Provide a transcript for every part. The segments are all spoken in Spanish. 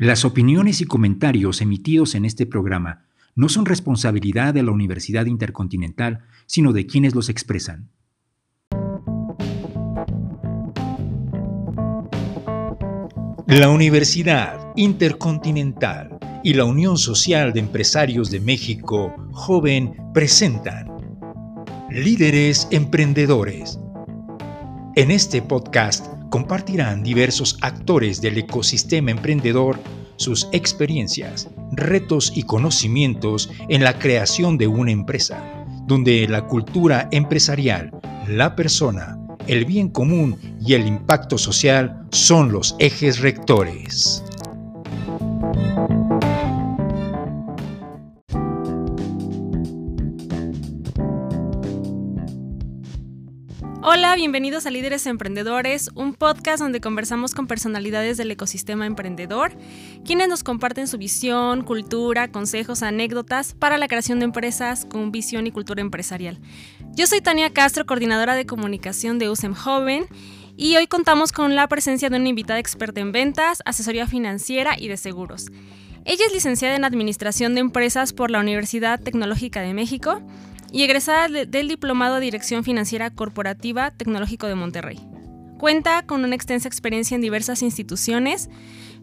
Las opiniones y comentarios emitidos en este programa no son responsabilidad de la Universidad Intercontinental, sino de quienes los expresan. La Universidad Intercontinental y la Unión Social de Empresarios de México, Joven, presentan Líderes Emprendedores. En este podcast compartirán diversos actores del ecosistema emprendedor sus experiencias, retos y conocimientos en la creación de una empresa, donde la cultura empresarial, la persona, el bien común y el impacto social son los ejes rectores. Hola, bienvenidos a Líderes Emprendedores, un podcast donde conversamos con personalidades del ecosistema emprendedor, quienes nos comparten su visión, cultura, consejos, anécdotas para la creación de empresas con visión y cultura empresarial. Yo soy Tania Castro, coordinadora de comunicación de USEM Joven, y hoy contamos con la presencia de una invitada experta en ventas, asesoría financiera y de seguros. Ella es licenciada en Administración de Empresas por la Universidad Tecnológica de México y egresada del Diplomado de Dirección Financiera Corporativa Tecnológico de Monterrey. Cuenta con una extensa experiencia en diversas instituciones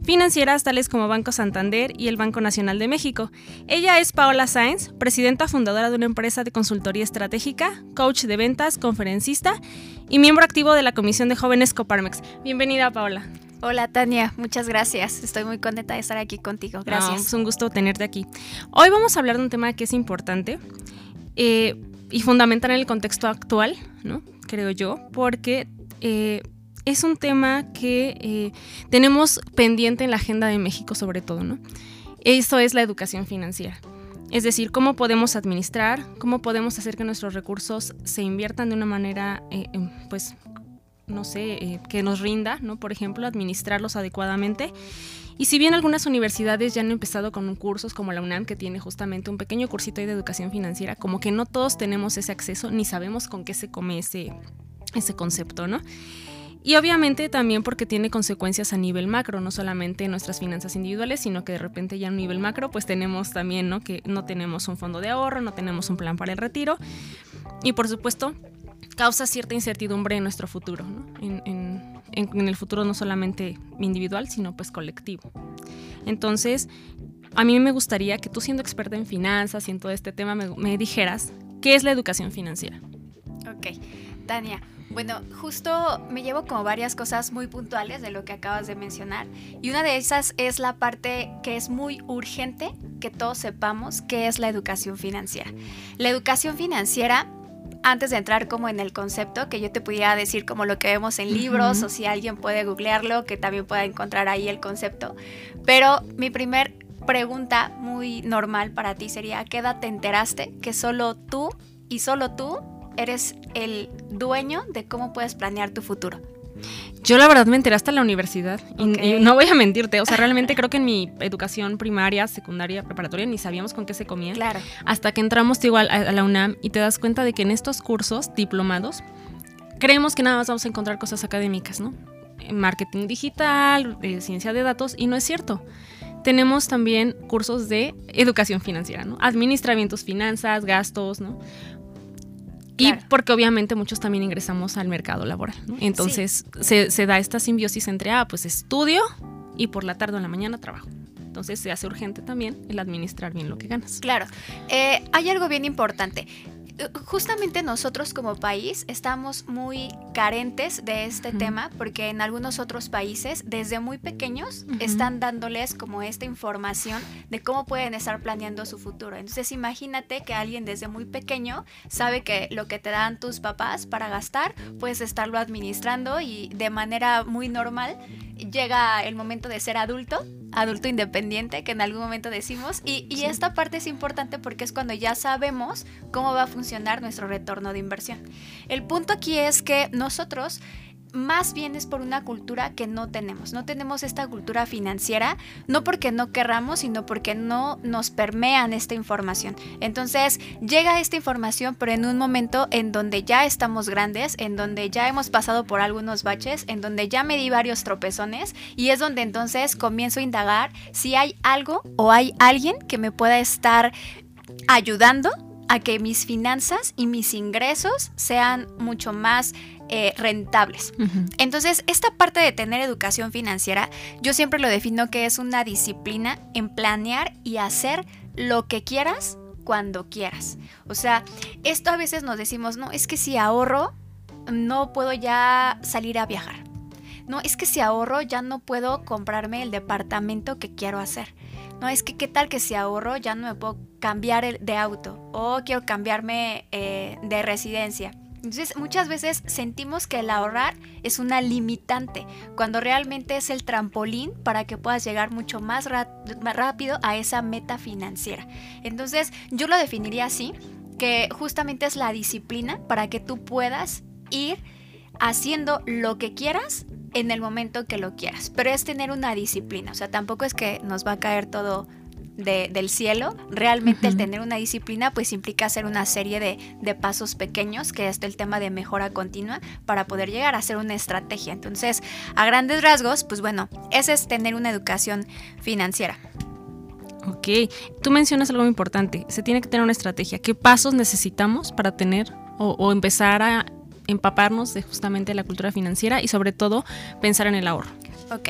financieras tales como Banco Santander y el Banco Nacional de México. Ella es Paola Sáenz, presidenta fundadora de una empresa de consultoría estratégica, coach de ventas, conferencista y miembro activo de la Comisión de Jóvenes Coparmex. Bienvenida, Paola. Hola Tania, muchas gracias. Estoy muy contenta de estar aquí contigo. Gracias. es un gusto tenerte aquí. Hoy vamos a hablar de un tema que es importante eh, y fundamental en el contexto actual, ¿no? creo yo, porque eh, es un tema que eh, tenemos pendiente en la agenda de México sobre todo. ¿no? Eso es la educación financiera. Es decir, cómo podemos administrar, cómo podemos hacer que nuestros recursos se inviertan de una manera, em, pues, no sé, que nos rinda, ¿no? Por ejemplo, administrarlos adecuadamente y si bien algunas universidades ya han empezado con cursos como la UNAM, que tiene justamente un pequeño cursito de educación financiera, como que no todos tenemos ese acceso ni sabemos con qué se come ese, ese concepto, ¿no? Y obviamente también porque tiene consecuencias a nivel macro, no solamente en nuestras finanzas individuales, sino que de repente ya a nivel macro pues tenemos también, ¿no? Que no tenemos un fondo de ahorro, no tenemos un plan para el retiro. Y por supuesto causa cierta incertidumbre en nuestro futuro, ¿no? El futuro no solamente individual, sino pues colectivo. Entonces, a mí me gustaría que tú siendo experta en finanzas y en todo este tema me, dijeras qué es la educación financiera. Ok, Tania. Bueno, justo me llevo como varias cosas muy puntuales de lo que acabas de mencionar y una de esas es la parte que es muy urgente que todos sepamos qué es la educación financiera. La educación financiera antes de entrar como en el concepto, que yo te pudiera decir como lo que vemos en libros o si alguien puede googlearlo, que también pueda encontrar ahí el concepto. Pero mi primer pregunta muy normal para ti sería, ¿a qué edad te enteraste que solo tú y solo tú eres el dueño de cómo puedes planear tu futuro? Yo la verdad me enteré hasta la universidad y, no voy a mentirte, o sea, realmente creo que en mi educación primaria, secundaria, preparatoria ni sabíamos con qué se comía. Claro. Hasta que entramos igual a, la UNAM y te das cuenta de que en estos cursos diplomados creemos que nada más vamos a encontrar cosas académicas, ¿no? Marketing digital, eh, ciencia de datos y no es cierto tenemos también cursos de educación financiera, ¿no? Administra bien tus finanzas, gastos, ¿no? Y porque obviamente muchos también ingresamos al mercado laboral. Entonces se, da esta simbiosis entre, ah, pues estudio y por la tarde o en la mañana trabajo. Entonces se hace urgente también el administrar bien lo que ganas. Claro. Eh, hay algo bien importante justamente nosotros como país estamos muy carentes de este tema porque en algunos otros países desde muy pequeños están dándoles como esta información de cómo pueden estar planeando su futuro. Entonces imagínate que alguien desde muy pequeño sabe que lo que te dan tus papás para gastar puedes estarlo administrando y de manera muy normal llega el momento de ser adulto, adulto independiente, que en algún momento decimos, y, esta parte es importante porque es cuando ya sabemos cómo va a funcionar nuestro retorno de inversión. El punto aquí es que nosotros más bien es por una cultura que no tenemos. No tenemos esta cultura financiera, no porque no querramos, sino porque no nos permean esta información. Entonces llega esta información, pero en un momento en donde ya estamos grandes, en donde ya hemos pasado por algunos baches, en donde ya me di varios tropezones y es donde entonces comienzo a indagar si hay algo o hay alguien que me pueda estar ayudando a que mis finanzas y mis ingresos sean mucho más eh, rentables. Entonces, esta parte de tener educación financiera, yo siempre lo defino que es una disciplina en planear y hacer lo que quieras cuando quieras. O sea, esto a veces nos decimos, no, es que si ahorro, no puedo ya salir a viajar. No, es que si ahorro ya no puedo comprarme el departamento que quiero hacer. No, es que qué tal que si ahorro ya no me puedo cambiar de auto o quiero cambiarme eh, de residencia. Entonces muchas veces sentimos que el ahorrar es una limitante, cuando realmente es el trampolín para que puedas llegar mucho más rápido a esa meta financiera. Entonces yo lo definiría así, que justamente es la disciplina para que tú puedas ir haciendo lo que quieras en el momento que lo quieras, pero es tener una disciplina, o sea, tampoco es que nos va a caer todo del cielo, realmente el tener una disciplina pues implica hacer una serie de, pasos pequeños, que es el tema de mejora continua, para poder llegar a hacer una estrategia. Entonces, a grandes rasgos, pues bueno, ese es tener una educación financiera. Ok, tú mencionas algo importante, se tiene que tener una estrategia. ¿Qué pasos necesitamos para tener o empezar a empaparnos de justamente la cultura financiera y sobre todo pensar en el ahorro. Ok.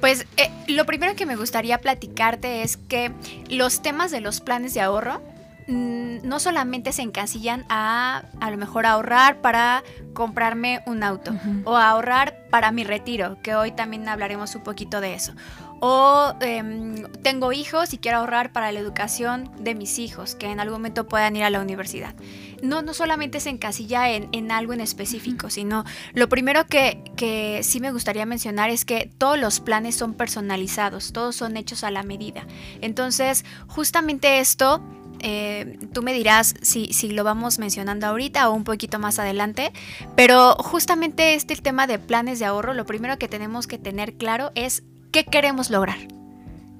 Pues eh, lo primero que me gustaría platicarte es que los temas de los planes de ahorro mm, no solamente se encasillan a a lo mejor ahorrar para comprarme un auto o ahorrar para mi retiro, que hoy también hablaremos un poquito de eso o em, tengo hijos y quiero ahorrar para la educación de mis hijos, que en algún momento puedan ir a la universidad. No, no solamente se encasilla en, en algo en específico, sino lo primero que, que sí me gustaría mencionar es que todos los planes son personalizados, todos son hechos a la medida. Entonces, justamente esto eh, tú me dirás si, si, lo vamos mencionando ahorita o un poquito más adelante, pero justamente este tema de planes de ahorro, lo primero que tenemos que tener claro es ¿Qué queremos lograr?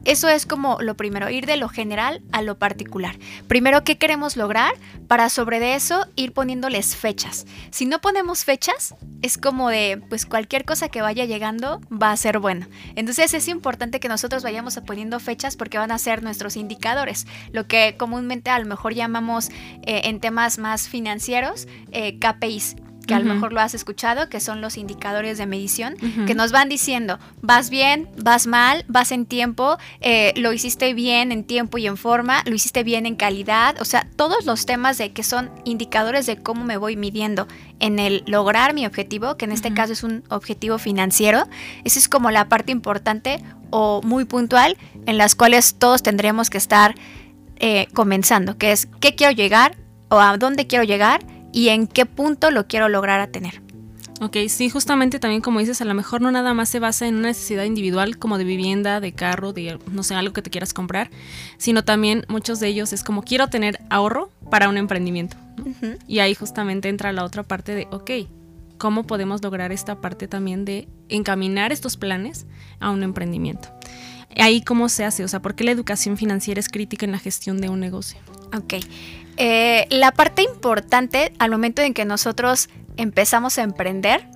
Eso es como lo primero, ir de lo general a lo particular. Primero, ¿qué queremos lograr? Para sobre eso ir poniéndoles fechas. Si no ponemos fechas, es como de, pues cualquier cosa que vaya llegando va a ser bueno. Entonces es importante que nosotros vayamos poniendo fechas porque van a ser nuestros indicadores. Lo que comúnmente a lo mejor llamamos eh, en temas más financieros eh, KPIs que a lo mejor lo has escuchado, que son los indicadores de medición, que nos van diciendo, vas bien, vas mal, vas en tiempo, eh, lo hiciste bien en tiempo y en forma, lo hiciste bien en calidad, o sea, todos los temas de que son indicadores de cómo me voy midiendo en el lograr mi objetivo, que en este caso es un objetivo financiero, esa es como la parte importante o muy puntual en las cuales todos tendríamos que estar eh, comenzando, que es qué quiero llegar o a dónde quiero llegar y en qué punto lo quiero lograr a tener. Ok, sí, justamente también como dices, a lo mejor no nada más se basa en una necesidad individual como de vivienda, de carro, de no sé, algo que te quieras comprar, sino también muchos de ellos es como quiero tener ahorro para un emprendimiento. Y ahí justamente entra la otra parte de, ok, ¿cómo podemos lograr esta parte también de encaminar estos planes a un emprendimiento? Ahí cómo se hace, o sea, ¿por qué la educación financiera es crítica en la gestión de un negocio? Ok, eh, la parte importante al momento en que nosotros empezamos a emprender,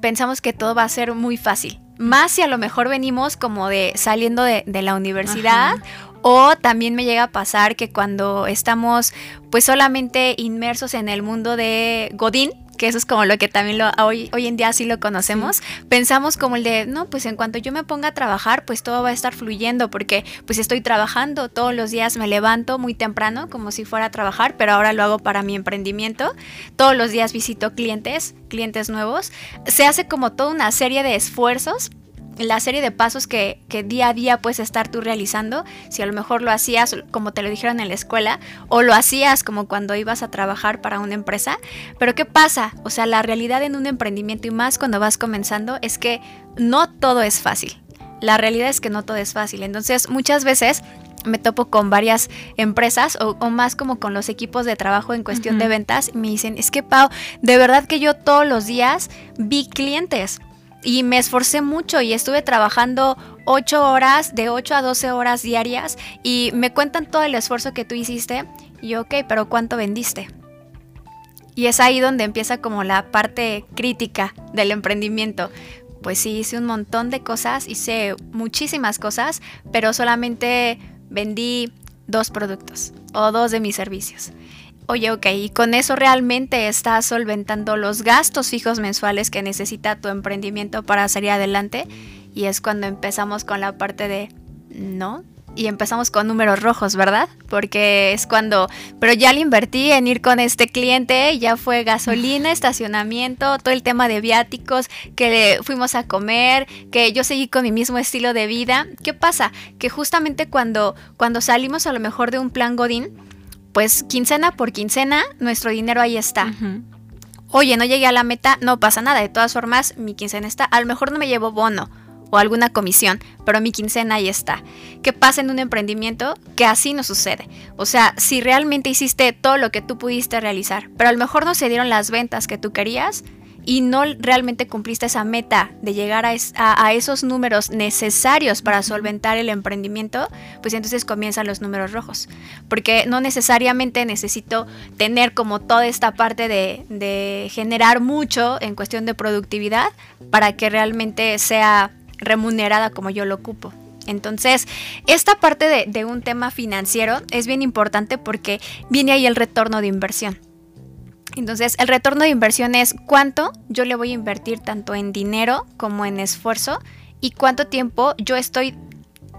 pensamos que todo va a ser muy fácil. Más si a lo mejor venimos como de saliendo de, la universidad o también me llega a pasar que cuando estamos pues solamente inmersos en el mundo de Godín, que eso es como lo que también lo, hoy, hoy en día sí lo conocemos, pensamos como el de, no, pues en cuanto yo me ponga a trabajar, pues todo va a estar fluyendo, porque pues estoy trabajando, todos los días me levanto muy temprano, como si fuera a trabajar, pero ahora lo hago para mi emprendimiento, todos los días visito clientes, clientes nuevos, se hace como toda una serie de esfuerzos la serie de pasos que, día a día puedes estar tú realizando, si a lo mejor lo hacías como te lo dijeron en la escuela o lo hacías como cuando ibas a trabajar para una empresa, pero ¿qué pasa? O sea, la realidad en un emprendimiento y más cuando vas comenzando es que no todo es fácil. La realidad es que no todo es fácil. Entonces, muchas veces me topo con varias empresas o, más como con los equipos de trabajo en cuestión de ventas y me dicen, es que Pau, de verdad que yo todos los días vi clientes y me esforcé mucho y estuve trabajando 8 horas, de 8 a 12 horas diarias y me cuentan todo el esfuerzo que tú hiciste y ok, pero ¿cuánto vendiste? Y es ahí donde empieza como la parte crítica del emprendimiento. Pues sí, hice un montón de cosas, hice muchísimas cosas, pero solamente vendí dos productos o dos de mis servicios. Oye, ok, y con eso realmente estás solventando los gastos fijos mensuales que necesita tu emprendimiento para salir adelante. Y es cuando empezamos con la parte de, no, y empezamos con números rojos, ¿verdad? Porque es cuando, pero ya le invertí en ir con este cliente, ya fue gasolina, estacionamiento, todo el tema de viáticos, que fuimos a comer, que yo seguí con mi mismo estilo de vida. ¿Qué pasa? Que justamente cuando, cuando salimos a lo mejor de un plan Godín, pues quincena por quincena, nuestro dinero ahí está. Oye, no llegué a la meta, no pasa nada, de todas formas, mi quincena está, a lo mejor no me llevo bono o alguna comisión, pero mi quincena ahí está. ¿Qué pasa en un emprendimiento? Que así no sucede. O sea, si realmente hiciste todo lo que tú pudiste realizar, pero a lo mejor no se dieron las ventas que tú querías y no realmente cumpliste esa meta de llegar a, esos números necesarios para solventar el emprendimiento, pues entonces comienzan los números rojos. Porque no necesariamente necesito tener como toda esta parte de, de generar mucho en cuestión de productividad para que realmente sea remunerada como yo lo ocupo. Entonces, esta parte de, un tema financiero es bien importante porque viene ahí el retorno de inversión. Entonces, el retorno de inversión es cuánto yo le voy a invertir tanto en dinero como en esfuerzo y cuánto tiempo yo estoy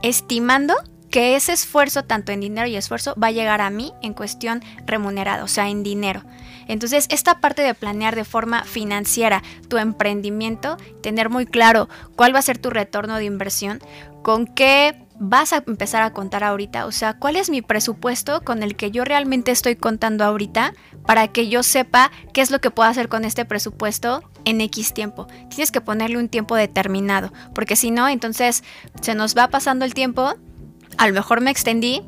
estimando que ese esfuerzo, tanto en dinero y esfuerzo, va a llegar a mí en cuestión remunerada, o sea, en dinero. Entonces, esta parte de planear de forma financiera tu emprendimiento, tener muy claro cuál va a ser tu retorno de inversión, con qué vas a empezar a contar ahorita, o sea, cuál es mi presupuesto con el que yo realmente estoy contando ahorita para que yo sepa qué es lo que puedo hacer con este presupuesto en X tiempo. Tienes que ponerle un tiempo determinado, porque si no, entonces se nos va pasando el tiempo, a lo mejor me extendí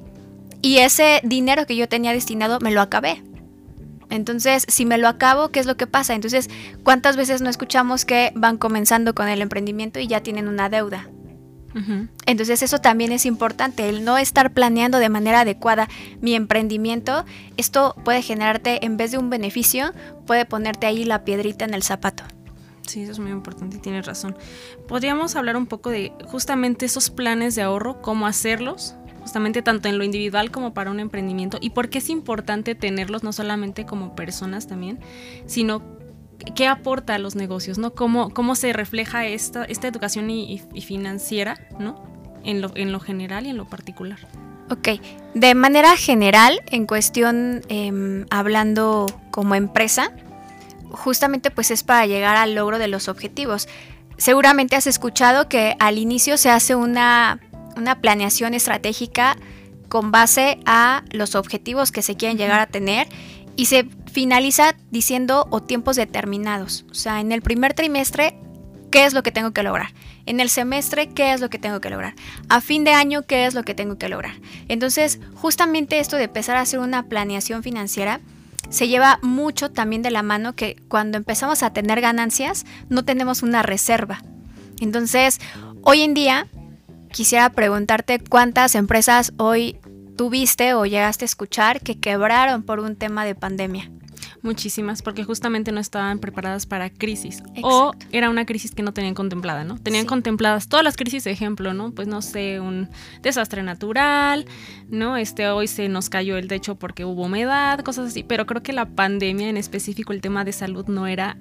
y ese dinero que yo tenía destinado me lo acabé. Entonces, si me lo acabo, ¿qué es lo que pasa? Entonces, ¿cuántas veces no escuchamos que van comenzando con el emprendimiento y ya tienen una deuda? Entonces eso también es importante, el no estar planeando de manera adecuada mi emprendimiento, esto puede generarte, en vez de un beneficio, puede ponerte ahí la piedrita en el zapato. Sí, eso es muy importante y tienes razón. Podríamos hablar un poco de justamente esos planes de ahorro, cómo hacerlos, justamente tanto en lo individual como para un emprendimiento y por qué es importante tenerlos no solamente como personas también, sino qué aporta a los negocios, ¿no? Cómo, cómo se refleja esta, esta educación y, financiera, ¿no? En lo, en lo general y en lo particular. Ok, de manera general, en cuestión, em, hablando como empresa, justamente pues es para llegar al logro de los objetivos. Seguramente has escuchado que al inicio se hace una una planeación estratégica con base a los objetivos que se quieren llegar a tener y se finaliza diciendo o tiempos determinados. O sea, en el primer trimestre, ¿qué es lo que tengo que lograr? En el semestre, ¿qué es lo que tengo que lograr? A fin de año, ¿qué es lo que tengo que lograr? Entonces, justamente esto de empezar a hacer una planeación financiera se lleva mucho también de la mano que cuando empezamos a tener ganancias, no tenemos una reserva. Entonces, hoy en día quisiera preguntarte cuántas empresas hoy tuviste o llegaste a escuchar que quebraron por un tema de pandemia. Muchísimas, porque justamente no estaban preparadas para crisis. O era una crisis que no tenían contemplada, ¿no? Tenían contempladas todas las crisis, ejemplo, ¿no? Pues no sé, un desastre natural, ¿no? Este, hoy se nos cayó el techo porque hubo humedad, cosas así. Pero creo que la pandemia, en específico el tema de salud, no era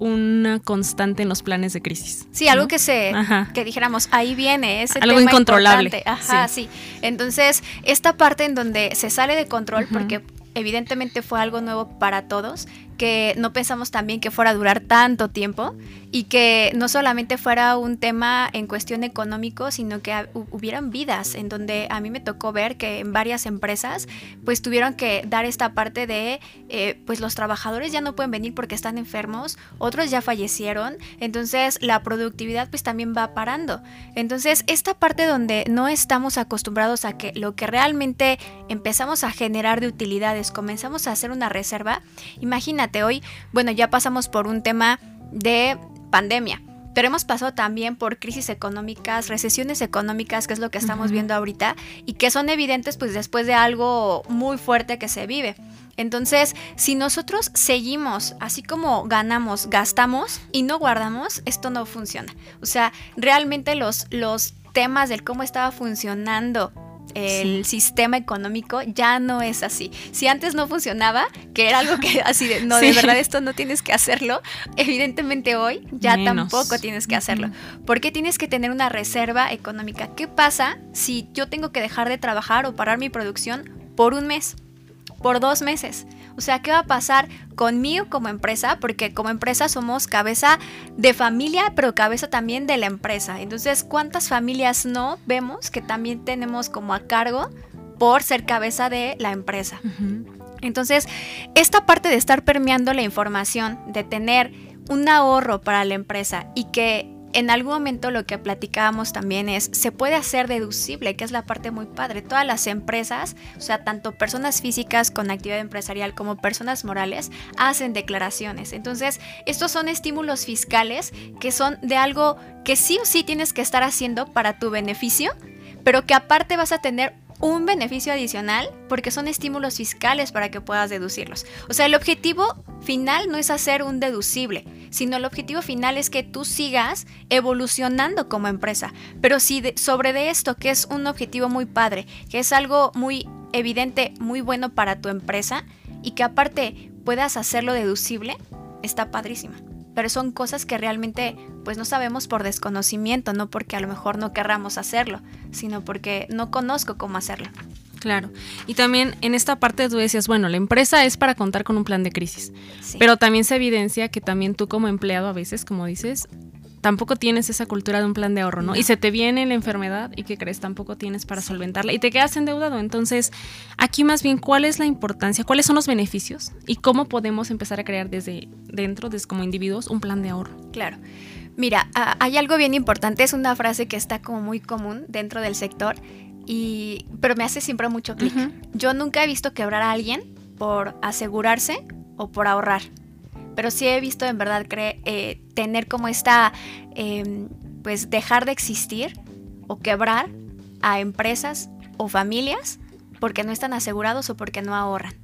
una constante en los planes de crisis. Sí, algo que se, que dijéramos, ahí viene, ese algo incontrolable. Ajá, sí. Entonces, esta parte en donde se sale de control, porque evidentemente fue algo nuevo para todos, que no pensamos también que fuera a durar tanto tiempo y que no solamente fuera un tema en cuestión económico, sino que hubieran vidas en donde a mí me tocó ver que en varias empresas pues tuvieron que dar esta parte de eh, pues los trabajadores ya no pueden venir porque están enfermos, otros ya fallecieron, entonces la productividad pues también va parando. Entonces esta parte donde no estamos acostumbrados a que lo que realmente empezamos a generar de utilidades, comenzamos a hacer una reserva, imagínate hoy, bueno ya pasamos por un tema de pandemia. Pero hemos pasado también por crisis económicas, recesiones económicas, que es lo que estamos viendo ahorita, y que son evidentes pues después de algo muy fuerte que se vive. Entonces, si nosotros seguimos así como ganamos, gastamos y no guardamos, esto no funciona. O sea, realmente los, los temas del cómo estaba funcionando el sistema económico ya no es así. Si antes no funcionaba, que era algo que así de, no, de verdad esto no tienes que hacerlo, evidentemente hoy ya tampoco tienes que hacerlo. Porque tienes que tener una reserva económica. ¿Qué pasa si yo tengo que dejar de trabajar o parar mi producción por un mes? Por dos meses. O sea, ¿qué va a pasar conmigo como empresa? Porque como empresa somos cabeza de familia, pero cabeza también de la empresa. Entonces, ¿cuántas familias no vemos que también tenemos como a cargo por ser cabeza de la empresa? Entonces, esta parte de estar permeando la información, de tener un ahorro para la empresa y que en algún momento lo que platicábamos también es, se puede hacer deducible, que es la parte muy padre. Todas las empresas, o sea, tanto personas físicas con actividad empresarial como personas morales, hacen declaraciones. Entonces, estos son estímulos fiscales que son de algo que sí o sí tienes que estar haciendo para tu beneficio, pero que aparte vas a tener un beneficio adicional porque son estímulos fiscales para que puedas deducirlos. O sea, el objetivo final no es hacer un deducible, sino el objetivo final es que tú sigas evolucionando como empresa. Pero si sobre de esto, que es un objetivo muy padre, que es algo muy evidente, muy bueno para tu empresa y que aparte puedas hacerlo deducible, está padrísima pero son cosas que realmente pues no sabemos por desconocimiento, no porque a lo mejor no querramos hacerlo, sino porque no conozco cómo hacerlo. Claro. Y también en esta parte tú decías, bueno, la empresa es para contar con un plan de crisis, pero también se evidencia que también tú como empleado a veces, como dices, tampoco tienes esa cultura de un plan de ahorro, ¿no? Y se te viene la enfermedad y que crees tampoco tienes para solventarla y te quedas endeudado. Entonces, aquí más bien, ¿cuál es la importancia? ¿Cuáles son los beneficios? ¿Y cómo podemos empezar a crear desde dentro, desde como individuos, un plan de ahorro? Claro. Mira, hay algo bien importante, es una frase que está como muy común dentro del sector, y, pero me hace siempre mucho clic. Yo nunca he visto quebrar a alguien por asegurarse o por ahorrar pero sí he visto en verdad eh, tener como esta, em, pues dejar de existir o quebrar a empresas o familias porque no están asegurados o porque no ahorran.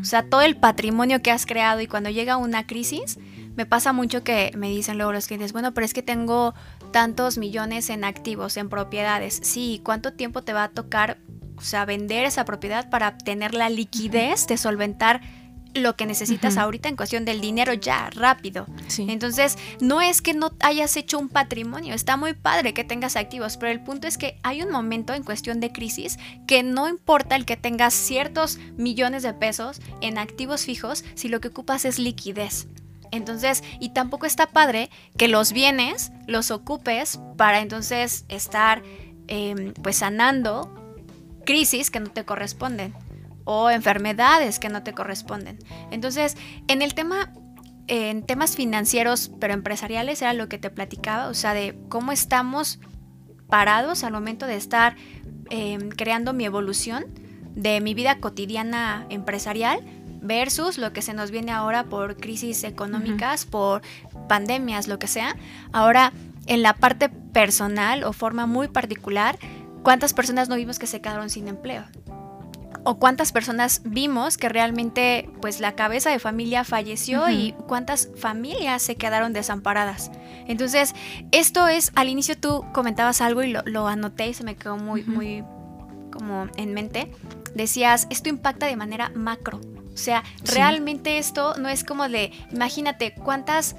O sea, todo el patrimonio que has creado y cuando llega una crisis, me pasa mucho que me dicen luego los clientes, bueno, pero es que tengo tantos millones en activos, en propiedades. Sí, ¿cuánto tiempo te va a tocar, o sea, vender esa propiedad para tener la liquidez de solventar lo que necesitas ahorita en cuestión del dinero ya, rápido. Entonces, no es que no hayas hecho un patrimonio, está muy padre que tengas activos, pero el punto es que hay un momento en cuestión de crisis que no importa el que tengas ciertos millones de pesos en activos fijos si lo que ocupas es liquidez. Entonces, y tampoco está padre que los bienes los ocupes para entonces estar em, pues sanando crisis que no te corresponden o enfermedades que no te corresponden. Entonces, en el tema, en temas financieros, pero empresariales, era lo que te platicaba, o sea, de cómo estamos parados al momento de estar em, creando mi evolución de mi vida cotidiana empresarial versus lo que se nos viene ahora por crisis económicas, por pandemias, lo que sea. Ahora, en la parte personal o forma muy particular, ¿cuántas personas no vimos que se quedaron sin empleo? O cuántas personas vimos que realmente pues la cabeza de familia falleció y cuántas familias se quedaron desamparadas. Entonces, esto es, al inicio tú comentabas algo y lo, anoté y se me quedó muy, muy como en mente. Decías, esto impacta de manera macro. O sea, realmente esto no es como de, imagínate cuántas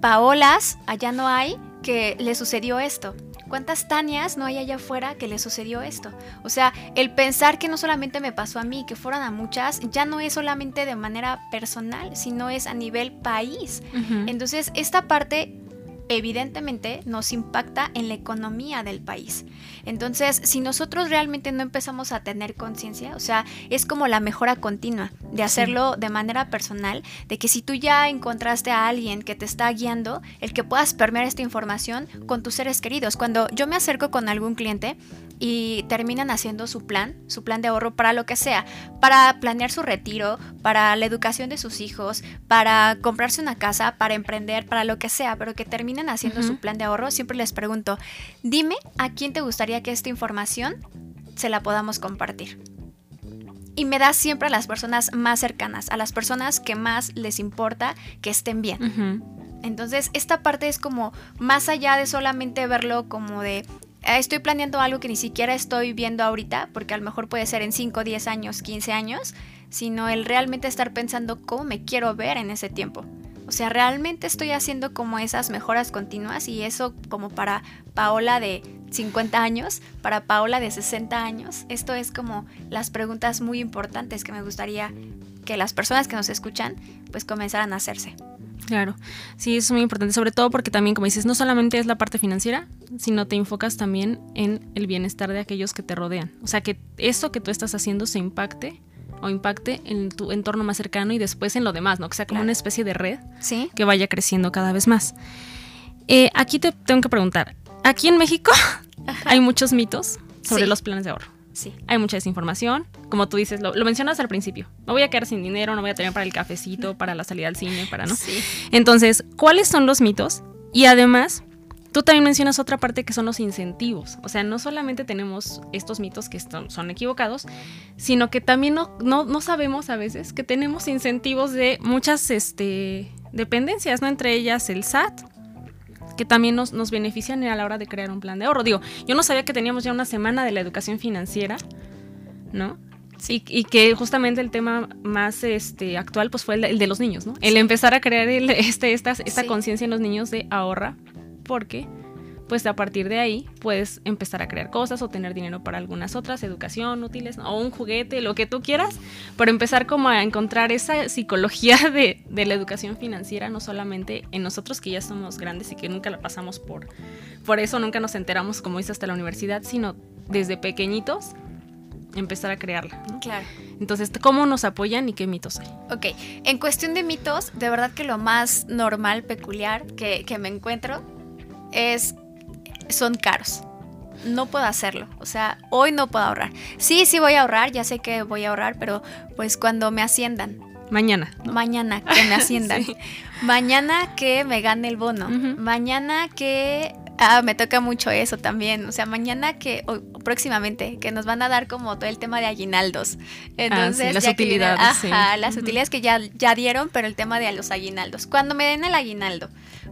Paolas allá no hay que le sucedió esto ¿Cuántas Tanias no hay allá afuera que le sucedió esto? O sea, el pensar que no solamente me pasó a mí, que fueran a muchas, ya no es solamente de manera personal, sino es a nivel país. Entonces, esta parte evidentemente nos impacta en la economía del país. Entonces, si nosotros realmente no empezamos a tener conciencia, o sea, es como la mejora continua de hacerlo de manera personal, de que si tú ya encontraste a alguien que te está guiando, el que puedas permear esta información con tus seres queridos. Cuando yo me acerco con algún cliente, y terminan haciendo su plan, su plan de ahorro para lo que sea, para planear su retiro, para la educación de sus hijos, para comprarse una casa, para emprender, para lo que sea, pero que terminan haciendo su plan de ahorro, siempre les pregunto, dime a quién te gustaría que esta información se la podamos compartir. Y me da siempre a las personas más cercanas, a las personas que más les importa que estén bien. Entonces, esta parte es como más allá de solamente verlo como de eh, estoy planeando algo que ni siquiera estoy viendo ahorita, porque a lo mejor puede ser en 5, 10 años, 15 años, sino el realmente estar pensando cómo me quiero ver en ese tiempo. O sea, realmente estoy haciendo como esas mejoras continuas y eso como para Paola de 50 años, para Paola de 60 años. Esto es como las preguntas muy importantes que me gustaría que las personas que nos escuchan pues comenzaran a hacerse. Claro, sí, es muy importante, sobre todo porque también, como dices, no solamente es la parte financiera, sino te enfocas también en el bienestar de aquellos que te rodean. O sea, que eso que tú estás haciendo se impacte o impacte en tu entorno más cercano y después en lo demás, ¿no? Que sea como una especie de red ¿Sí? que vaya creciendo cada vez más. Eh, aquí te tengo que preguntar, aquí en México hay muchos mitos sobre los planes de ahorro. Sí. Hay mucha desinformación. Como tú dices, lo, mencionas al principio. No voy a quedar sin dinero, no voy a tener para el cafecito, para la salida al cine, para no. Sí. Entonces, ¿cuáles son los mitos? Y además, tú también mencionas otra parte que son los incentivos. O sea, no solamente tenemos estos mitos que son, equivocados, sino que también no, no, sabemos a veces que tenemos incentivos de muchas este, dependencias, ¿no? Entre ellas el SAT, que también nos, nos benefician a la hora de crear un plan de ahorro. Digo, yo no sabía que teníamos ya una semana de la educación financiera, ¿no? Sí. Y, que justamente el tema más este, actual pues fue el de, los niños, ¿no? El empezar a crear este, esta, esta conciencia en los niños de ahorra, porque pues a partir de ahí puedes empezar a crear cosas o tener dinero para algunas otras, educación, útiles, o un juguete, lo que tú quieras, pero empezar como a encontrar esa psicología de, la educación financiera, no solamente en nosotros que ya somos grandes y que nunca la pasamos por, por eso, nunca nos enteramos, como dice, hasta la universidad, sino desde pequeñitos empezar a crearla. Claro. Entonces, ¿cómo nos apoyan y qué mitos hay? Ok, en cuestión de mitos, de verdad que lo más normal, peculiar que, que me encuentro es son caros. No puedo hacerlo. O sea, hoy no puedo ahorrar. Sí, sí voy a ahorrar, ya sé que voy a ahorrar, pero pues cuando me asciendan. Mañana. Mañana que me asciendan. Mañana que me gane el bono. Mañana que Ah, me toca mucho eso también. O sea, mañana que, o, próximamente, que nos van a dar como todo el tema de aguinaldos. Ah, Entonces, las utilidades. ajá, las utilidades que ya, ya dieron, pero el tema de los aguinaldos. Cuando me den el aguinaldo.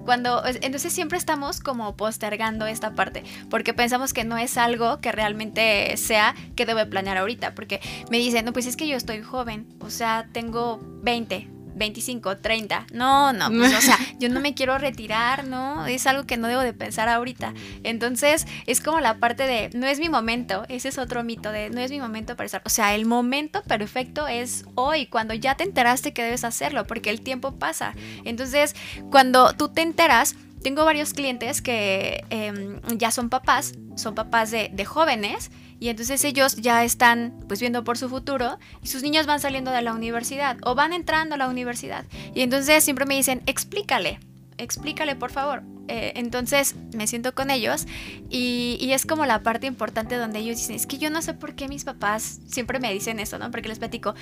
Cuando, entonces siempre estamos como postergando esta parte, porque pensamos que no es algo que realmente sea que debe planear ahorita, porque me dicen, no, pues es que yo estoy joven, o sea, tengo 20, 25, 30. No, no, pues, o sea, yo no me quiero retirar, ¿no? Es algo que no debo de pensar ahorita. Entonces, es como la parte de, no es mi momento, ese es otro mito de, no es mi momento para estar. O sea, el momento perfecto es hoy, cuando ya te enteraste que debes hacerlo, porque el tiempo pasa. Entonces, cuando tú te enteras, tengo varios clientes que em, ya son papás, son papás de, de jóvenes y entonces ellos ya están pues viendo por su futuro y sus niños van saliendo de la universidad o van entrando a la universidad. Y entonces siempre me dicen, explícale, explícale por favor. Eh, entonces me siento con ellos y, es como la parte importante donde ellos dicen, es que yo no sé por qué mis papás siempre me dicen eso, ¿no? Porque les platico,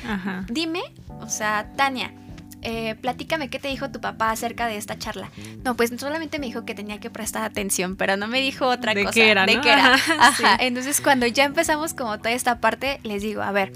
dime, o sea, Tania, eh, platícame qué te dijo tu papá acerca de esta charla. No, pues solamente me dijo que tenía que prestar atención, pero no me dijo otra de cosa. Qué era, de qué era. Ajá. Entonces cuando ya empezamos como toda esta parte, les digo, a ver,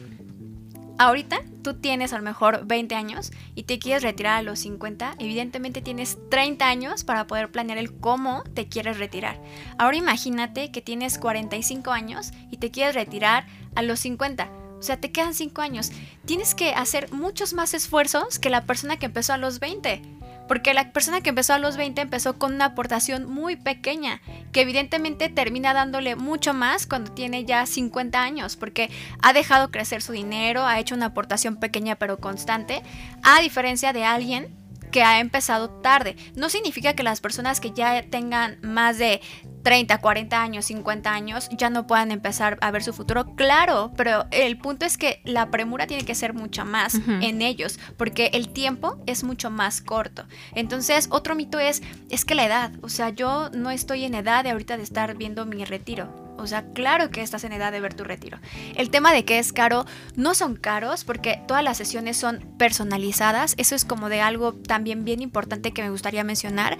ahorita tú tienes a lo mejor 20 años y te quieres retirar a los 50, evidentemente tienes 30 años para poder planear el cómo te quieres retirar. Ahora imagínate que tienes 45 años y te quieres retirar a los 50 o sea, te quedan cinco años. Tienes que hacer muchos más esfuerzos que la persona que empezó a los 20. Porque la persona que empezó a los 20 empezó con una aportación muy pequeña, que evidentemente termina dándole mucho más cuando tiene ya 50 años, porque ha dejado crecer su dinero, ha hecho una aportación pequeña pero constante, a diferencia de alguien que ha empezado tarde. No significa que las personas que ya tengan más de 30, 40 años, 50 años, ya no puedan empezar a ver su futuro. Claro, pero el punto es que la premura tiene que ser mucho más en ellos, porque el tiempo es mucho más corto. Entonces, otro mito es, es que la edad, o sea, yo no estoy en edad de ahorita de estar viendo mi retiro. O sea, claro que estás en edad de ver tu retiro. El tema de que es caro, no son caros porque todas las sesiones son personalizadas. Eso es como de algo también bien importante que me gustaría mencionar.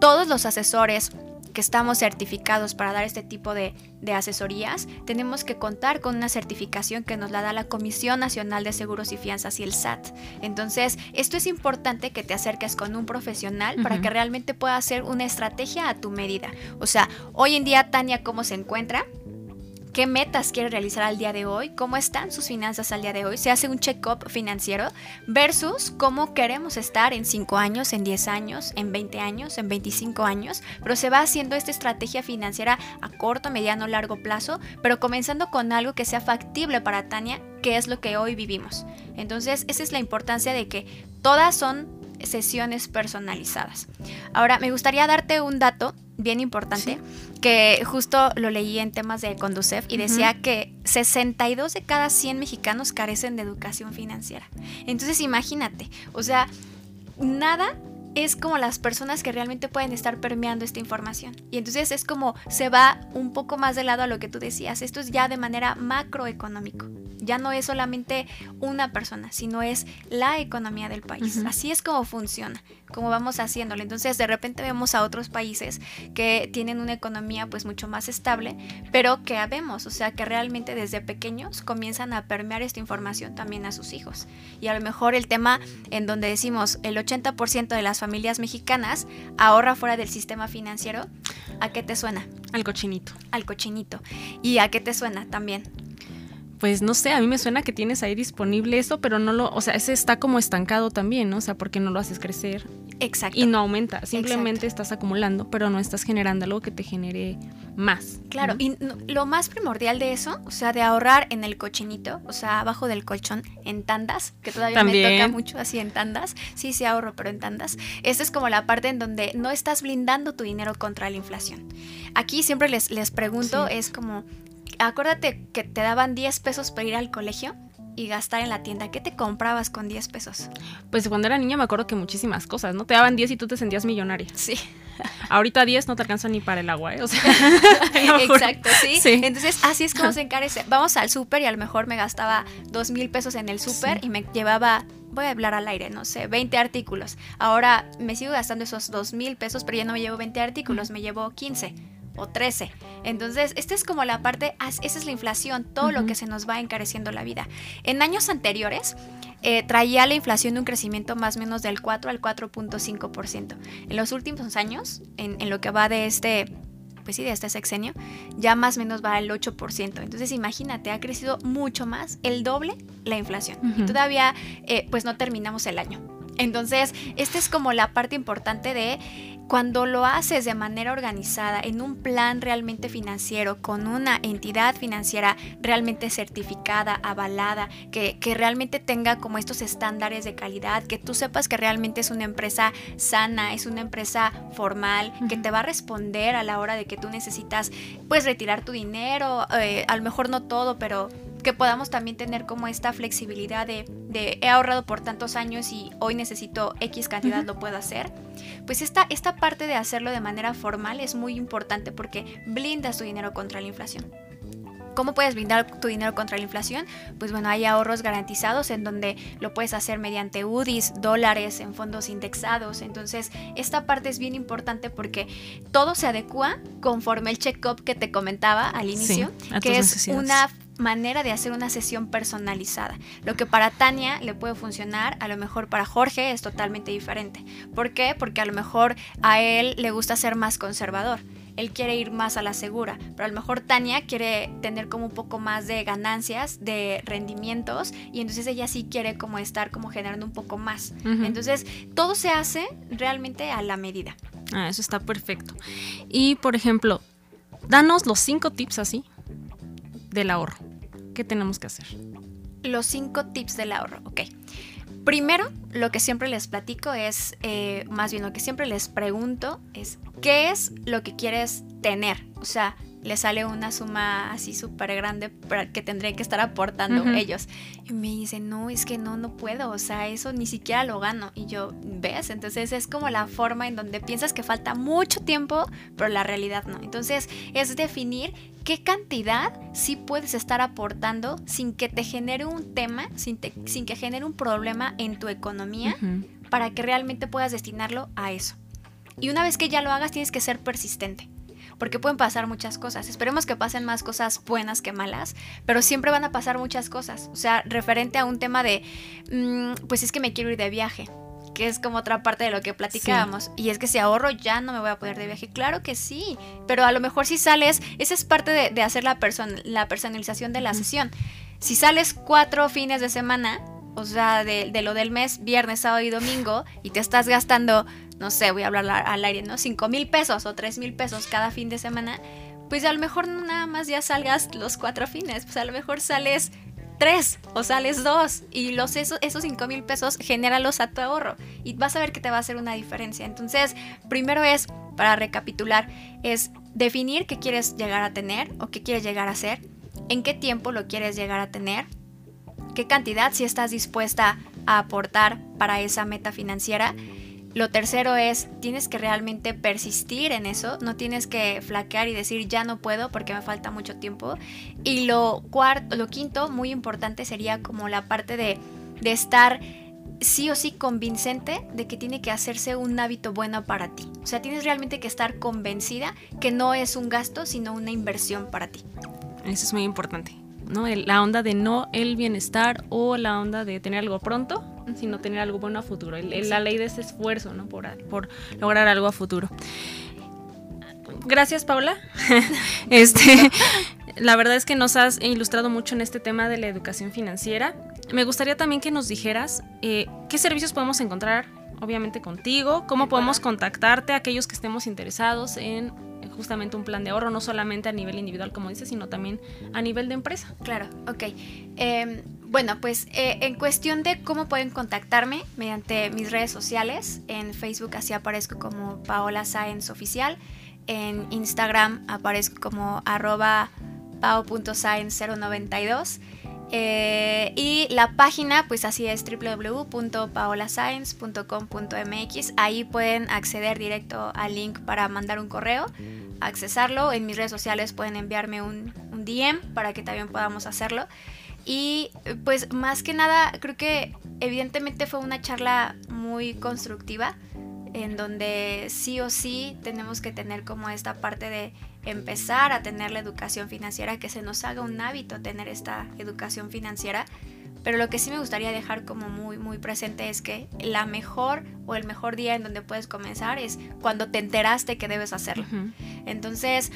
Todos los asesores que estamos certificados para dar este tipo de, asesorías, tenemos que contar con una certificación que nos la da la Comisión Nacional de Seguros y Fianzas y el SAT. Entonces, esto es importante que te acerques con un profesional para que realmente pueda hacer una estrategia a tu medida. O sea, hoy en día, Tania, ¿cómo se encuentra? Qué metas quiere realizar al día de hoy, cómo están sus finanzas al día de hoy. Se hace un check-up financiero versus cómo queremos estar en 5 años, en 10 años, en 20 años, en 25 años, pero se va haciendo esta estrategia financiera a corto, mediano, largo plazo, pero comenzando con algo que sea factible para Tania, que es lo que hoy vivimos. Entonces, esa es la importancia de que todas son sesiones personalizadas. Ahora, me gustaría darte un dato bien importante, que justo lo leí en temas de Conducef y decía que 62 de cada 100 mexicanos carecen de educación financiera. Entonces imagínate, o sea, nada es como las personas que realmente pueden estar permeando esta información. Y entonces es como se va un poco más de lado a lo que tú decías. Esto es ya de manera macroeconómico. Ya no es solamente una persona, sino es la economía del país. Así es como funciona, como vamos haciéndolo. Entonces de repente vemos a otros países que tienen una economía pues mucho más estable, pero que habemos, o sea que realmente desde pequeños comienzan a permear esta información también a sus hijos. Y a lo mejor el tema en donde decimos el 80% de las familias mexicanas ahorra fuera del sistema financiero, ¿a qué te suena? Al cochinito. Al cochinito. ¿Y a qué te suena también? Pues no sé, a mí me suena que tienes ahí disponible eso, pero no lo, o sea, ese está como estancado también, ¿no? O sea, porque no lo haces crecer. Exacto. Y no aumenta, simplemente estás acumulando, pero no estás generando algo que te genere más. Claro, y lo más primordial de eso, o sea, de ahorrar en el cochinito, o sea, abajo del colchón, en tandas, que todavía me toca mucho así en tandas, sí, sí ahorro, pero en tandas. Esa es como la parte en donde no estás blindando tu dinero contra la inflación. Aquí siempre les, les pregunto, es como, acuérdate que te daban 10 pesos para ir al colegio y gastar en la tienda. ¿Qué te comprabas con 10 pesos? Pues cuando era niña me acuerdo que muchísimas cosas, ¿no? Te daban 10 y tú te sentías millonaria. Sí. Ahorita 10 no te alcanza ni para el agua, ¿eh? O sea, Exacto, ¿sí? Entonces, así es como se encarece. Vamos al súper y a lo mejor me gastaba 2 mil pesos en el súper y me llevaba voy a hablar al aire, no sé, 20 artículos. Ahora me sigo gastando esos 2 mil pesos, pero ya no me llevo 20 artículos, me llevo 15 o 13. Entonces, esta es como la parte, esa es la inflación, todo lo que se nos va encareciendo la vida. En años anteriores, eh, traía la inflación un crecimiento más o menos del 4 al 4.5%. En los últimos años, en, lo que va de este pues sí, de este sexenio, ya más o menos va al 8%. Entonces imagínate, ha crecido mucho más, el doble la inflación. Y todavía eh, pues no terminamos el año. Entonces, esta es como la parte importante de cuando lo haces de manera organizada, en un plan realmente financiero, con una entidad financiera realmente certificada, avalada, que, realmente tenga como estos estándares de calidad, que tú sepas que realmente es una empresa sana, es una empresa formal, que te va a responder a la hora de que tú necesitas pues retirar tu dinero, eh, a lo mejor no todo, pero que podamos también tener como esta flexibilidad de, he ahorrado por tantos años y hoy necesito X cantidad, lo puedo hacer. Pues esta, esta parte de hacerlo de manera formal es muy importante porque blindas tu dinero contra la inflación. ¿Cómo puedes blindar tu dinero contra la inflación? Pues bueno, hay ahorros garantizados en donde lo puedes hacer mediante UDIs, dólares, en fondos indexados. Entonces, esta parte es bien importante porque todo se adecua conforme el check-up que te comentaba al inicio, que es una manera de hacer una sesión personalizada. Lo que para Tania le puede funcionar, a lo mejor para Jorge es totalmente diferente. ¿Por qué? Porque a lo mejor a él le gusta ser más conservador. él quiere ir más a la segura, pero a lo mejor Tania quiere tener como un poco más de ganancias, de rendimientos, y entonces ella sí quiere como estar como generando un poco más. Entonces, todo se hace realmente a la medida. Ah, eso está perfecto. Y por ejemplo, danos los cinco tips así del ahorro. ¿Qué tenemos que hacer? Los cinco tips del ahorro, ok. Primero, lo que siempre les platico es, eh, más bien lo que siempre les pregunto es, ¿qué es lo que quieres tener? O sea, le sale una suma así súper grande que tendrían que estar aportando ellos. Y me dicen, no, es que no, no puedo, o sea, eso ni siquiera lo gano. Y yo, ¿ves? Entonces es como la forma en donde piensas que falta mucho tiempo, pero la realidad no. Entonces es definir qué cantidad sí puedes estar aportando sin que te genere un tema, sin, sin que genere un problema en tu economía, para que realmente puedas destinarlo a eso. Y una vez que ya lo hagas, tienes que ser persistente porque pueden pasar muchas cosas. Esperemos que pasen más cosas buenas que malas, pero siempre van a pasar muchas cosas. O sea, referente a un tema de, mm, pues es que me quiero ir de viaje que es como otra parte de lo que platicábamos. Y es que si ahorro ya no me voy a poder de viaje. Claro que sí, pero a lo mejor si sales, esa es parte de, hacer la, la personalización de la sesión. Si sales cuatro fines de semana, o sea, de, de, lo del mes, viernes, sábado y domingo, y te estás gastando no sé, voy a hablar al aire, ¿no? 5 mil pesos o 3 mil pesos cada fin de semana, pues a lo mejor nada más ya salgas los cuatro fines, pues a lo mejor sales tres o sales dos y los esos, esos 5 mil pesos genéralos a tu ahorro y vas a ver que te va a hacer una diferencia. Entonces, primero es, para recapitular, es definir qué quieres llegar a tener o qué quieres llegar a hacer, en qué tiempo lo quieres llegar a tener, qué cantidad si estás dispuesta a aportar para esa meta financiera lo tercero es, tienes que realmente persistir en eso, no tienes que flaquear y decir ya no puedo porque me falta mucho tiempo. Y lo cuarto, lo quinto, muy importante sería como la parte de, de estar sí o sí convincente de que tiene que hacerse un hábito bueno para ti. O sea, tienes realmente que estar convencida que no es un gasto, sino una inversión para ti. Eso es muy importante. ¿no? la onda de no el bienestar o la onda de tener algo pronto, sino tener algo bueno a futuro. la ley de ese esfuerzo, ¿no? Por, por lograr algo a futuro. Gracias, Paula. este, la verdad es que nos has ilustrado mucho en este tema de la educación financiera. Me gustaría también que nos dijeras eh, qué servicios podemos encontrar, obviamente contigo, cómo podemos contactarte, aquellos que estemos interesados en justamente un plan de ahorro, no solamente a nivel individual, como dices, sino también a nivel de empresa. Claro, ok. Em, bueno, pues eh, en cuestión de cómo pueden contactarme mediante mis redes sociales, en Facebook así aparezco como Paola Sáenz Oficial, en Instagram aparezco como arroba pao.sáenz092 eh, y la página, pues así es www.paolascience.com.mx. Ahí pueden acceder directo al link para mandar un correo, accesarlo. En mis redes sociales pueden enviarme un, un DM para que también podamos hacerlo. Y pues más que nada, creo que evidentemente fue una charla muy constructiva en donde sí o sí tenemos que tener como esta parte de empezar a tener la educación financiera, que se nos haga un hábito tener esta educación financiera. Pero lo que sí me gustaría dejar como muy, muy presente es que la mejor o el mejor día en donde puedes comenzar es cuando te enteraste que debes hacerlo. Entonces,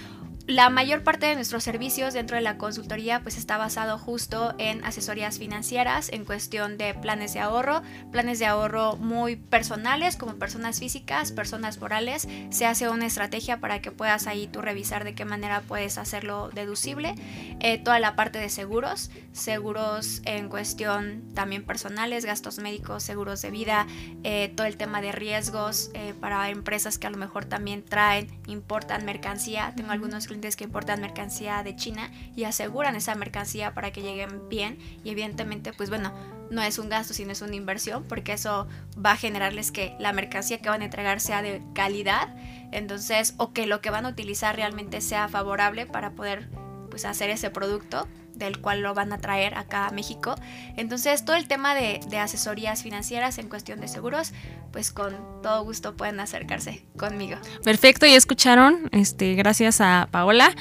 la mayor parte de nuestros servicios dentro de la consultoría pues está basado justo en asesorías financieras, en cuestión de planes de ahorro, planes de ahorro muy personales como personas físicas, personas morales. Se hace una estrategia para que puedas ahí tú revisar de qué manera puedes hacerlo deducible. Eh, toda la parte de seguros, seguros en cuestión también personales, gastos médicos, seguros de vida, eh, todo el tema de riesgos eh, para empresas que a lo mejor también traen, importan mercancía. Tengo algunos que importan mercancía de China y aseguran esa mercancía para que lleguen bien. Y evidentemente pues bueno, no es un gasto sino es una inversión porque eso va a generarles que la mercancía que van a entregar sea de calidad, entonces o que lo que van a utilizar realmente sea favorable para poder pues hacer ese producto del cual lo van a traer acá a México. Entonces, todo el tema de, asesorías financieras en cuestión de seguros, pues con todo gusto pueden acercarse conmigo. Perfecto, ya escucharon, este, gracias a Paola.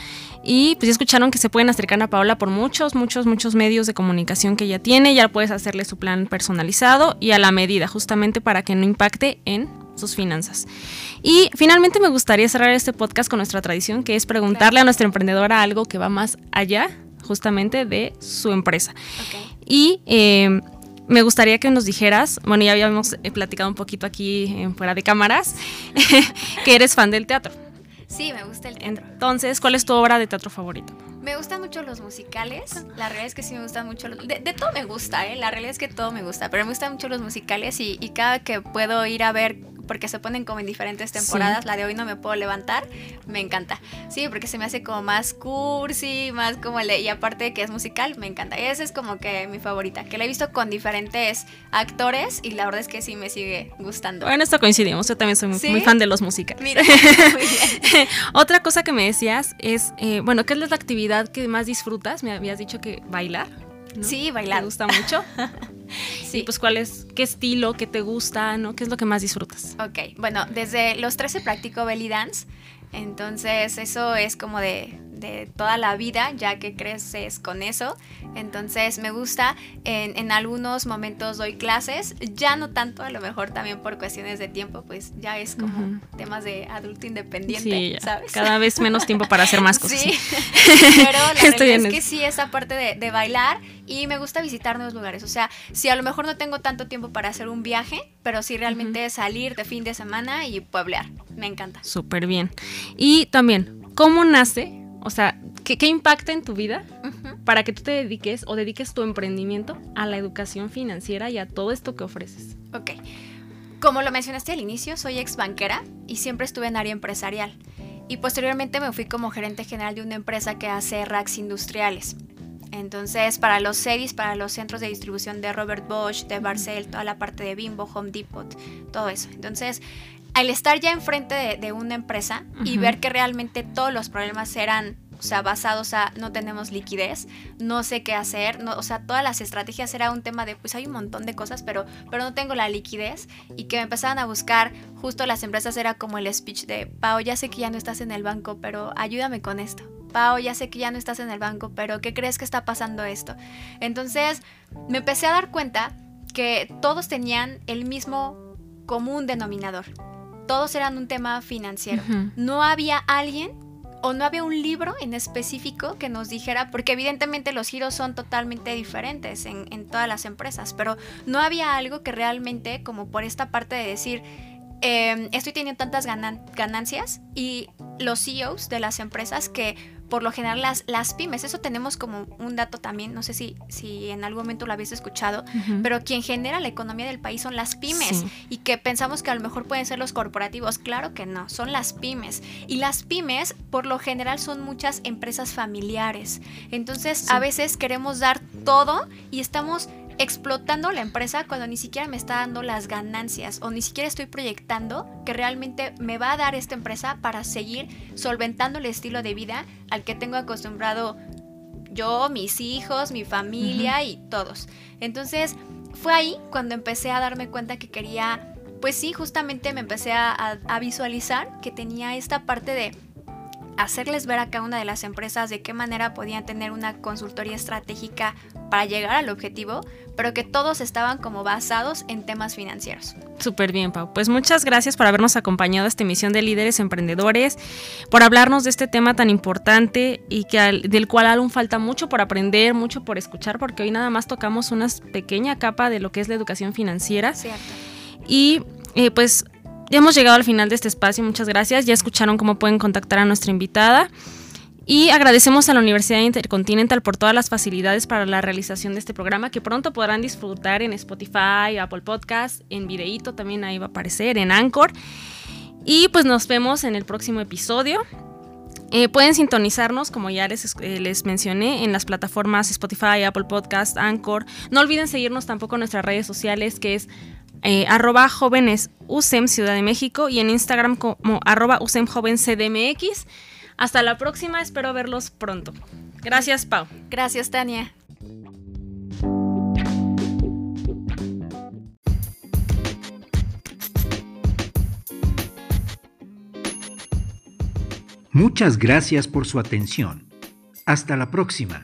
Y pues ya escucharon que se pueden acercar a Paola por muchos, muchos, muchos medios de comunicación que ella tiene. Ya puedes hacerle su plan personalizado y a la medida, justamente para que no impacte en sus finanzas. Y finalmente me gustaría cerrar este podcast con nuestra tradición, que es preguntarle a nuestra emprendedora algo que va más allá justamente de su empresa. Y eh, me gustaría que nos dijeras, bueno, ya habíamos eh, platicado un poquito aquí fuera de cámaras, que eres fan del teatro. Sí, me gusta el teatro. Entonces, ¿cuál es tu obra de teatro favorito? Me gustan mucho los musicales. La realidad es que sí me gustan mucho los... De, todo me gusta, ¿eh? La realidad es que todo me gusta, pero me gustan mucho los musicales y, y cada que puedo ir a ver porque se ponen como en diferentes temporadas. La de hoy no me puedo levantar, me encanta. Sí, porque se me hace como más cursi, más como el y aparte de que es musical, me encanta. Y esa es como que mi favorita, que la he visto con diferentes actores y la verdad es que sí me sigue gustando. Bueno, esto coincidimos, yo también soy muy, fan de los musicales. Mira, Otra cosa que me decías es, eh, bueno, ¿qué es la actividad que más disfrutas? Me habías dicho que bailar. Sí, bailar. ¿Te gusta mucho? sí. pues cuál es, qué estilo, qué te gusta, ¿no? ¿Qué es lo que más disfrutas? Ok, bueno, desde los 13 practico belly dance, entonces eso es como de, de toda la vida, ya que creces con eso. Entonces me gusta, en, en, algunos momentos doy clases, ya no tanto, a lo mejor también por cuestiones de tiempo, pues ya es como temas de adulto independiente, ¿sabes? Cada vez menos tiempo para hacer más cosas. Sí, pero la verdad es que sí, esa parte de, de bailar y me gusta visitar nuevos lugares. O sea, si a lo mejor no tengo tanto tiempo para hacer un viaje, pero sí realmente salir de fin de semana y pueblear. Me encanta. Súper bien. Y también, ¿cómo nace o sea, ¿qué, impacta en tu vida para que tú te dediques o dediques tu emprendimiento a la educación financiera y a todo esto que ofreces? Ok. Como lo mencionaste al inicio, soy ex banquera y siempre estuve en área empresarial. Y posteriormente me fui como gerente general de una empresa que hace racks industriales. Entonces, para los CEDIs, para los centros de distribución de Robert Bosch, de Barcel, toda la parte de Bimbo, Home Depot, todo eso. Entonces, al estar ya enfrente de, una empresa y ver que realmente todos los problemas eran o sea, basados a no tenemos liquidez, no sé qué hacer, no, o sea, todas las estrategias era un tema de, pues hay un montón de cosas, pero, pero no tengo la liquidez y que me empezaban a buscar, justo las empresas era como el speech de, Pau, ya sé que ya no estás en el banco, pero ayúdame con esto. Pau, ya sé que ya no estás en el banco, pero ¿qué crees que está pasando esto? Entonces, me empecé a dar cuenta que todos tenían el mismo común denominador todos eran un tema financiero. No había alguien o no había un libro en específico que nos dijera, porque evidentemente los giros son totalmente diferentes en, todas las empresas, pero no había algo que realmente, como por esta parte de decir, em, estoy teniendo tantas ganancias y los CEOs de las empresas que por lo general las, las pymes, eso tenemos como un dato también, no sé si, si en algún momento lo habéis escuchado, pero quien genera la economía del país son las pymes y que pensamos que a lo mejor pueden ser los corporativos, claro que no, son las pymes. Y las pymes por lo general son muchas empresas familiares. Entonces a veces queremos dar todo y estamos explotando la empresa cuando ni siquiera me está dando las ganancias o ni siquiera estoy proyectando que realmente me va a dar esta empresa para seguir solventando el estilo de vida al que tengo acostumbrado yo, mis hijos, mi familia y todos. Entonces fue ahí cuando empecé a darme cuenta que quería, pues sí, justamente me empecé a, a visualizar que tenía esta parte de hacerles ver a cada una de las empresas de qué manera podían tener una consultoría estratégica para llegar al objetivo, pero que todos estaban como basados en temas financieros. Súper bien, Pau. Pues muchas gracias por habernos acompañado a esta emisión de Líderes Emprendedores, por hablarnos de este tema tan importante y que del cual aún falta mucho por aprender, mucho por escuchar, porque hoy nada más tocamos una pequeña capa de lo que es la educación financiera. Cierto. Y eh, pues ya hemos llegado al final de este espacio, muchas gracias. Ya escucharon cómo pueden contactar a nuestra invitada. Y agradecemos a la Universidad Intercontinental por todas las facilidades para la realización de este programa que pronto podrán disfrutar en Spotify, Apple Podcast, en videíto también ahí va a aparecer, en Anchor. Y pues nos vemos en el próximo episodio. Eh, pueden sintonizarnos, como ya les, eh, les, mencioné, en las plataformas Spotify, Apple Podcast, Anchor. No olviden seguirnos tampoco en nuestras redes sociales, que es eh, arroba jóvenes USEM Ciudad de México y en Instagram como arroba USEM Joven CDMX. Hasta la próxima, espero verlos pronto. Gracias, Pau. Gracias, Tania. Muchas gracias por su atención. Hasta la próxima.